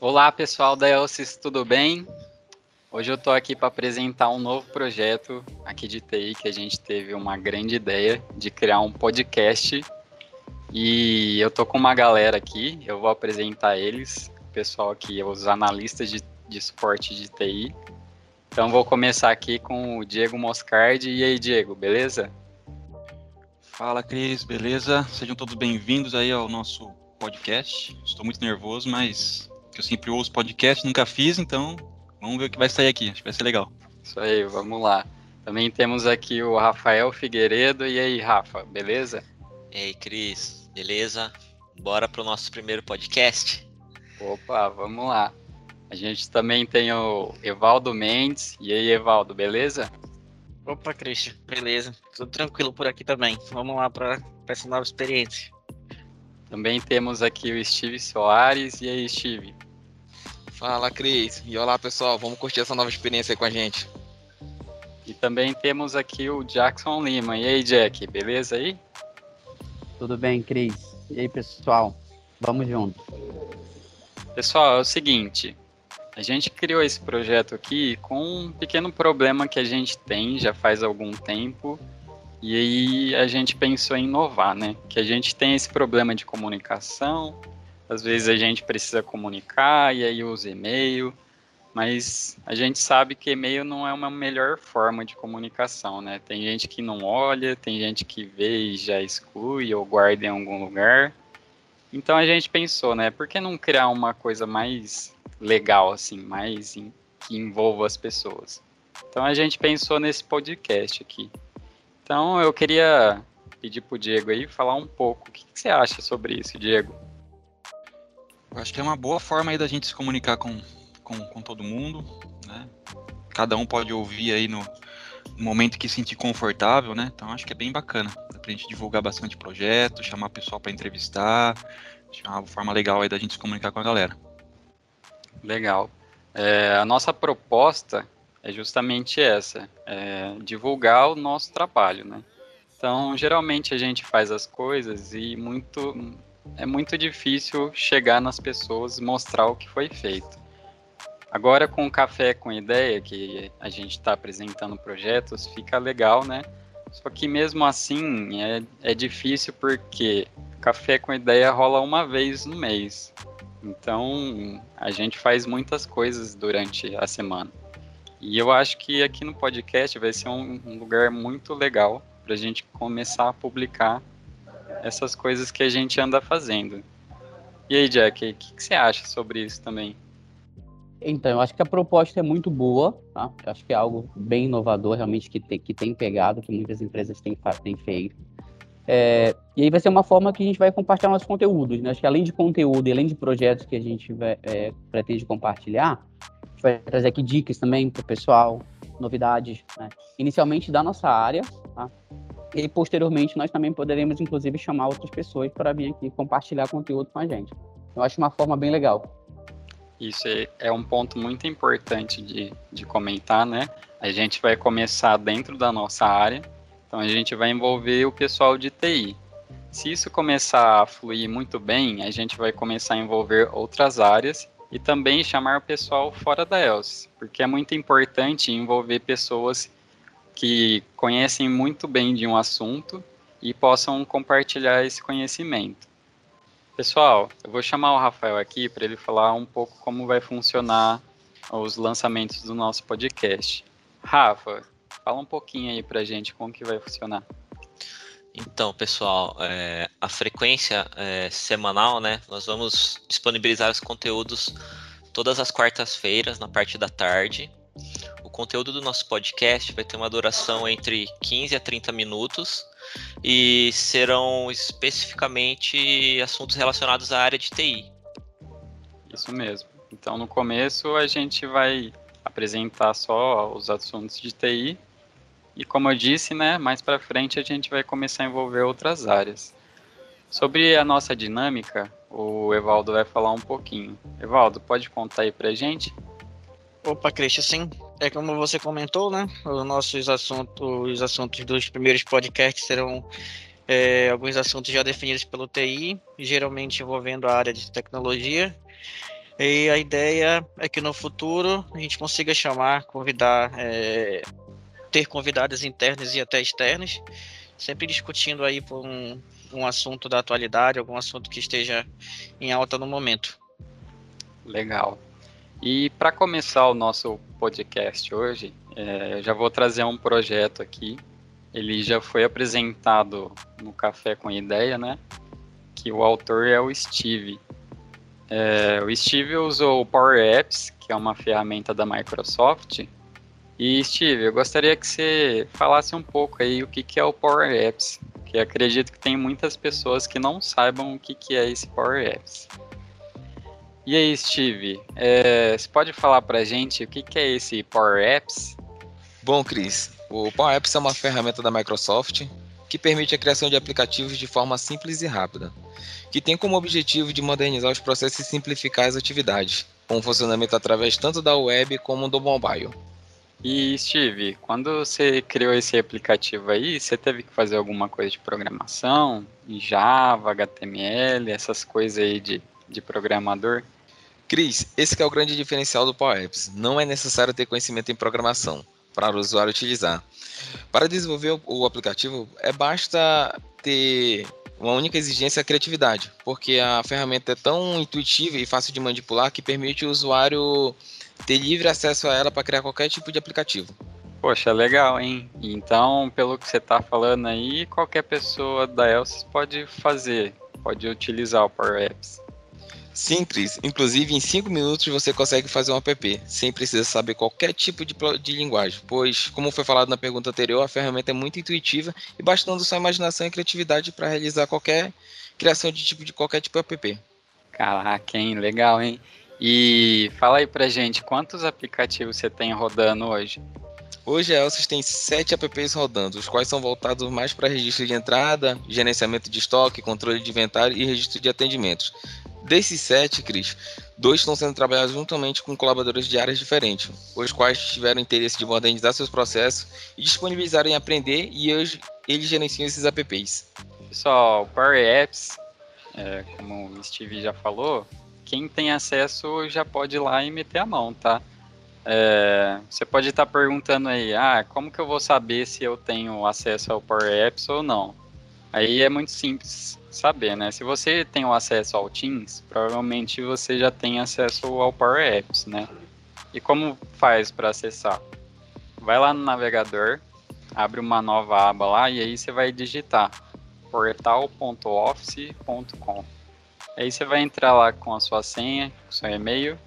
Olá, pessoal da Elsis, tudo bem? Hoje eu estou aqui para apresentar um novo projeto aqui de TI que a gente teve uma grande ideia de criar um podcast. E eu tô com uma galera aqui, eu vou apresentar eles, o pessoal aqui, os analistas de, de suporte de TI. Então vou começar aqui com o Diego Moscardi. E aí, Diego, beleza? Fala, Cris, beleza? Sejam todos bem-vindos aí ao nosso podcast. Estou muito nervoso, mas eu sempre ouço podcast, nunca fiz, então vamos ver o que vai sair aqui. Acho que vai ser legal. Isso aí, vamos lá. Também temos aqui o Rafael Figueiredo. E aí, Rafa, beleza? E aí, Cris, beleza? Bora pro nosso primeiro podcast? Opa, vamos lá. A gente também tem o Evaldo Mendes. E aí, Evaldo, beleza? Opa, Christian, beleza. Tudo tranquilo por aqui também. Vamos lá para essa nova experiência. Também temos aqui o Steve Soares. E aí, Steve? Fala, Cris. E olá, pessoal. Vamos curtir essa nova experiência aí com a gente. E também temos aqui o Jackson Lima. E aí, Jack, beleza aí? Tudo bem, Cris? E aí, pessoal? Vamos junto. Pessoal, é o seguinte. A gente criou esse projeto aqui com um pequeno problema que a gente tem já faz algum tempo. E aí a gente pensou em inovar, né? Que a gente tem esse problema de comunicação, às vezes a gente precisa comunicar e aí usa e-mail, mas a gente sabe que e-mail não é uma melhor forma de comunicação, né? Tem gente que não olha, tem gente que vê e já exclui ou guarda em algum lugar. Então a gente pensou, né? Por que não criar uma coisa mais legal, assim, mais em, que envolva as pessoas? Então a gente pensou nesse podcast aqui. Então eu queria pedir pro Diego aí falar um pouco. O que, que você acha sobre isso, Diego? Eu acho que é uma boa forma aí da gente se comunicar com, com, com todo mundo, né? Cada um pode ouvir aí no, no momento que se sentir confortável, né? Então acho que é bem bacana. Dá pra gente divulgar bastante projeto, chamar pessoal para entrevistar. Acho que é uma forma legal aí da gente se comunicar com a galera. Legal. É, a nossa proposta é justamente essa, é divulgar o nosso trabalho, né? Então, geralmente a gente faz as coisas e muito é muito difícil chegar nas pessoas mostrar o que foi feito. Agora com o Café com Ideia, que a gente está apresentando projetos, fica legal, né? Só que mesmo assim é, é difícil porque Café com Ideia rola uma vez no mês. Então a gente faz muitas coisas durante a semana. E eu acho que aqui no podcast vai ser um, um lugar muito legal para a gente começar a publicar essas coisas que a gente anda fazendo. E aí, Jack, o que, que, você acha sobre isso também? Então, eu acho que a proposta é muito boa, tá? Eu acho que é algo bem inovador, realmente, que tem, que tem pegado, que muitas empresas têm, têm feito. É, e aí vai ser uma forma que a gente vai compartilhar nossos conteúdos, né? Acho que além de conteúdo e além de projetos que a gente vai, é, pretende compartilhar, vai trazer aqui dicas também para o pessoal, novidades, né? Inicialmente da nossa área, tá? E posteriormente nós também poderemos, inclusive, chamar outras pessoas para vir aqui compartilhar conteúdo com a gente. Eu acho uma forma bem legal. Isso é um ponto muito importante de, de comentar, né? A gente vai começar dentro da nossa área, então a gente vai envolver o pessoal de TI. Se isso começar a fluir muito bem, a gente vai começar a envolver outras áreas e também chamar o pessoal fora da ELS, porque é muito importante envolver pessoas que conhecem muito bem de um assunto e possam compartilhar esse conhecimento. Pessoal, eu vou chamar o Rafael aqui para ele falar um pouco como vai funcionar os lançamentos do nosso podcast. Rafa, fala um pouquinho aí para gente como que vai funcionar. Então, pessoal, é, a frequência é, semanal, né? Nós vamos disponibilizar os conteúdos todas as quartas-feiras, na parte da tarde. O conteúdo do nosso podcast vai ter uma duração entre 15 a 30 minutos e serão especificamente assuntos relacionados à área de TI. Isso mesmo. Então, no começo, a gente vai apresentar só os assuntos de TI e, como eu disse, né, mais para frente a gente vai começar a envolver outras áreas. Sobre a nossa dinâmica, o Evaldo vai falar um pouquinho. Evaldo, pode contar aí para a gente? Opa, Cristian, sim. É como você comentou, né? Os nossos assuntos, os assuntos dos primeiros podcasts serão é, alguns assuntos já definidos pelo TI, geralmente envolvendo a área de tecnologia. E a ideia é que no futuro a gente consiga chamar, convidar, é, ter convidados internos e até externos, sempre discutindo aí por um, um assunto da atualidade, algum assunto que esteja em alta no momento. Legal. E para começar o nosso podcast hoje, é, eu já vou trazer um projeto aqui. Ele já foi apresentado no Café com Ideia, né? Que o autor é o Steve. É, o Steve usou o Power Apps, que é uma ferramenta da Microsoft. E Steve, eu gostaria que você falasse um pouco aí o que, que é o Power Apps, que acredito que tem muitas pessoas que não saibam o que, que é esse Power Apps. E aí, Steve, é, você pode falar para gente o que, que é esse Power Apps? Bom, Cris, o Power Apps é uma ferramenta da Microsoft que permite a criação de aplicativos de forma simples e rápida, que tem como objetivo de modernizar os processos e simplificar as atividades, com funcionamento através tanto da web como do mobile. E Steve, quando você criou esse aplicativo aí, você teve que fazer alguma coisa de programação, em Java, HTML, essas coisas aí de, de programador? Cris, esse é o grande diferencial do Power Apps. Não é necessário ter conhecimento em programação para o usuário utilizar. Para desenvolver o aplicativo, é basta ter uma única exigência a criatividade, porque a ferramenta é tão intuitiva e fácil de manipular que permite o usuário ter livre acesso a ela para criar qualquer tipo de aplicativo. Poxa, legal, hein? Então, pelo que você está falando aí, qualquer pessoa da Elsys pode fazer, pode utilizar o Power Apps. Simples, inclusive em 5 minutos você consegue fazer um app, sem precisar saber qualquer tipo de, de, linguagem, pois, como foi falado na pergunta anterior, a ferramenta é muito intuitiva e bastando sua imaginação e criatividade para realizar qualquer criação de tipo de qualquer tipo de app. Caraca, hein? Legal, hein? E fala aí pra gente, quantos aplicativos você tem rodando hoje? Hoje a Elsys tem sete apps rodando, os quais são voltados mais para registro de entrada, gerenciamento de estoque, controle de inventário e registro de atendimentos. Desses sete, Cris, dois estão sendo trabalhados juntamente com colaboradores de áreas diferentes, os quais tiveram interesse de modernizar seus processos e disponibilizarem aprender e hoje eles gerenciam esses apps. Pessoal, Power Apps, é, como o Steve já falou, quem tem acesso já pode ir lá e meter a mão, tá? É, você pode estar perguntando aí, ah, como que eu vou saber se eu tenho acesso ao Power Apps ou não? Aí é muito simples saber, né? Se você tem o acesso ao Teams, provavelmente você já tem acesso ao Power Apps, né? E como faz para acessar? Vai lá no navegador, abre uma nova aba lá e aí você vai digitar portal.office.com. Aí você vai entrar lá com a sua senha, com seu e-mail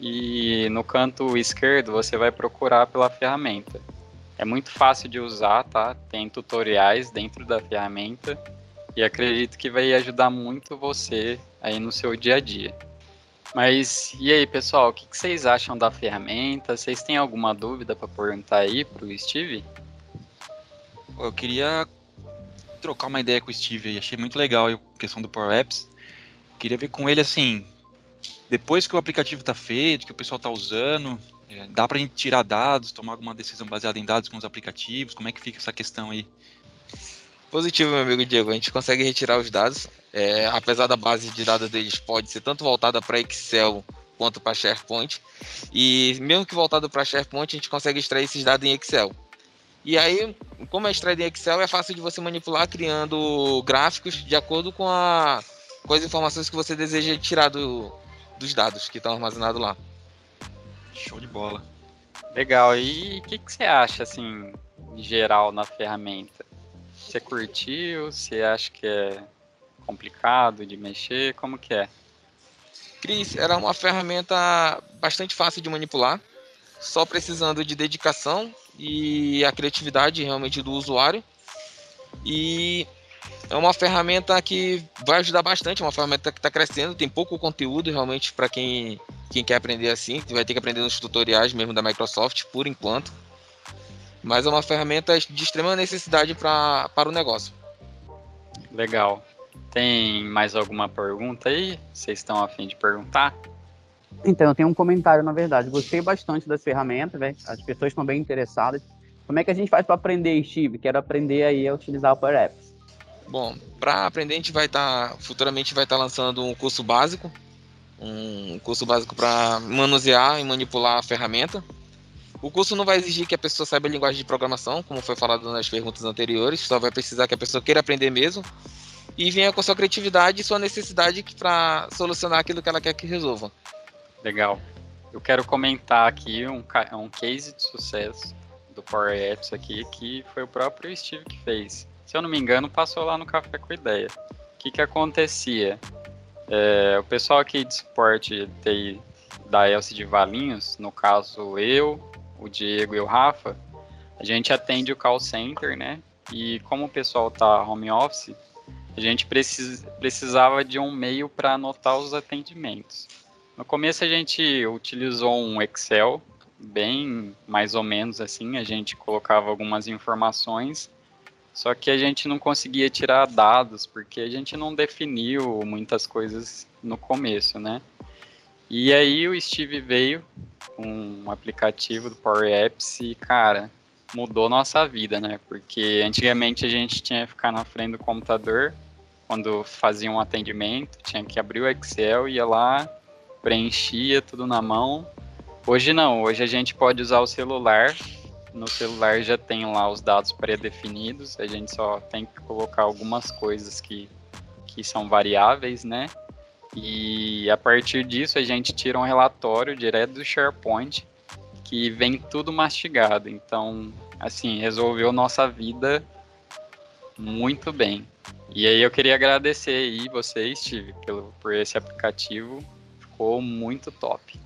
e no canto esquerdo você vai procurar pela ferramenta. É muito fácil de usar, tá? Tem tutoriais dentro da ferramenta e acredito que vai ajudar muito você aí no seu dia a dia. Mas e aí, pessoal, o que, vocês acham da ferramenta? Vocês têm alguma dúvida para perguntar aí para o Steve? Eu queria trocar uma ideia com o Steve achei muito legal a questão do Power Apps. Queria ver com ele assim, depois que o aplicativo está feito, que o pessoal está usando, é, dá para a gente tirar dados, tomar alguma decisão baseada em dados com os aplicativos? Como é que fica essa questão aí? Positivo, meu amigo Diego. A gente consegue retirar os dados. É, apesar da base de dados deles pode ser tanto voltada para Excel quanto para SharePoint. E mesmo que voltado para SharePoint, a gente consegue extrair esses dados em Excel. E aí, como é extraído em Excel, é fácil de você manipular criando gráficos de acordo com, a, com as informações que você deseja tirar do, dos dados que estão armazenados lá. Show de bola. Legal. E o que, que você acha, assim, em geral, na ferramenta? Você curtiu? Você acha que é complicado de mexer? Como que é? Cris, era uma ferramenta bastante fácil de manipular, só precisando de dedicação e a criatividade realmente do usuário. E é uma ferramenta que vai ajudar bastante, é uma ferramenta que está crescendo, tem pouco conteúdo realmente para quem, quem quer aprender assim, vai ter que aprender nos tutoriais mesmo da Microsoft por enquanto mas é uma ferramenta de extrema necessidade pra, para o negócio. Legal. Tem mais alguma pergunta aí? Vocês estão a fim de perguntar? Então, eu tenho um comentário, na verdade. Gostei bastante das ferramentas, velho. As pessoas estão bem interessadas. Como é que a gente faz para aprender, Steve? Quero aprender aí a utilizar o Power Apps. Bom, para aprender a gente vai estar tá, futuramente vai estar tá lançando um curso básico, um curso básico para manusear e manipular a ferramenta. O curso não vai exigir que a pessoa saiba a linguagem de programação, como foi falado nas perguntas anteriores, só vai precisar que a pessoa queira aprender mesmo e venha com sua criatividade e sua necessidade para solucionar aquilo que ela quer que resolva. Legal. Eu quero comentar aqui um, um case de sucesso do Power Apps aqui, que foi o próprio Steve que fez. Se eu não me engano, passou lá no Café com Ideia. O que, que acontecia? É, o pessoal aqui de suporte da Elce de Valinhos, no caso eu, o Diego e o Rafa, a gente atende o call center, né? E como o pessoal tá home office, a gente precis, precisava de um meio para anotar os atendimentos. No começo a gente utilizou um Excel, bem mais ou menos assim, a gente colocava algumas informações, só que a gente não conseguia tirar dados, porque a gente não definiu muitas coisas no começo, né? E aí o Steve veio com um aplicativo do Power Apps e, cara, mudou nossa vida, né? Porque antigamente a gente tinha que ficar na frente do computador quando fazia um atendimento, tinha que abrir o Excel, ia lá, preenchia tudo na mão. Hoje não, hoje a gente pode usar o celular. No celular já tem lá os dados pré-definidos, a gente só tem que colocar algumas coisas que, que são variáveis, né? E a partir disso a gente tira um relatório direto do SharePoint que vem tudo mastigado. Então, assim, resolveu nossa vida muito bem. E aí eu queria agradecer aí vocês, Steve, pelo, por esse aplicativo. Ficou muito top.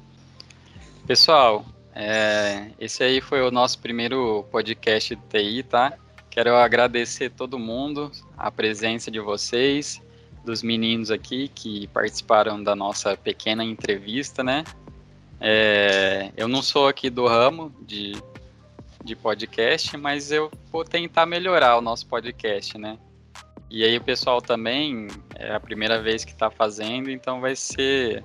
Pessoal, é, esse aí foi o nosso primeiro podcast de TI, tá? Quero agradecer todo mundo, a presença de vocês, dos meninos aqui que participaram da nossa pequena entrevista, né? É, eu não sou aqui do ramo de, de podcast, mas eu vou tentar melhorar o nosso podcast, né? E aí o pessoal também é a primeira vez que está fazendo, então vai ser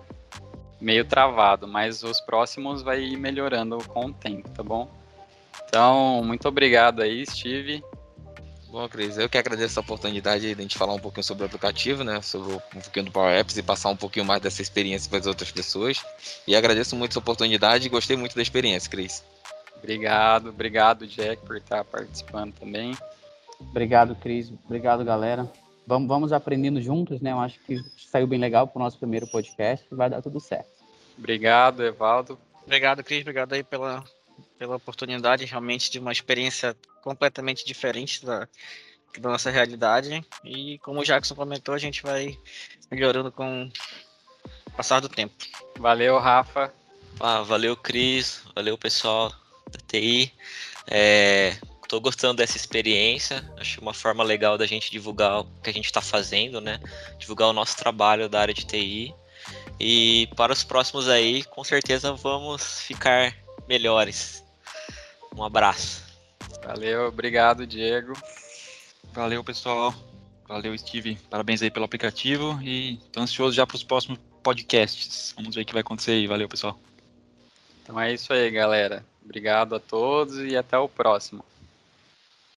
meio travado, mas os próximos vai ir melhorando com o tempo, tá bom? Então, muito obrigado aí, Steve. Bom, Cris, eu que agradeço a oportunidade de a gente falar um pouquinho sobre o aplicativo, né? Sobre um pouquinho do Power Apps e passar um pouquinho mais dessa experiência para as outras pessoas. E agradeço muito essa oportunidade e gostei muito da experiência, Cris. Obrigado, obrigado, Jack, por estar participando também. Obrigado, Cris. Obrigado, galera. Vamos, vamos aprendendo juntos, né? Eu acho que saiu bem legal para o nosso primeiro podcast e vai dar tudo certo. Obrigado, Evaldo. Obrigado, Cris. Obrigado aí pela, pela oportunidade, realmente, de uma experiência completamente diferente da, da nossa realidade. E como o Jackson comentou, a gente vai melhorando com o passar do tempo. Valeu, Rafa. Ah, valeu, Cris. Valeu, pessoal da TI. É, Tô gostando dessa experiência. Acho uma forma legal da gente divulgar o que a gente está fazendo, né? Divulgar o nosso trabalho da área de TI. E para os próximos aí, com certeza vamos ficar melhores. Um abraço. Valeu, obrigado, Diego. Valeu, pessoal. Valeu, Steve. Parabéns aí pelo aplicativo e tô ansioso já para os próximos podcasts. Vamos ver o que vai acontecer aí. Valeu, pessoal. Então é isso aí, galera. Obrigado a todos e até o próximo.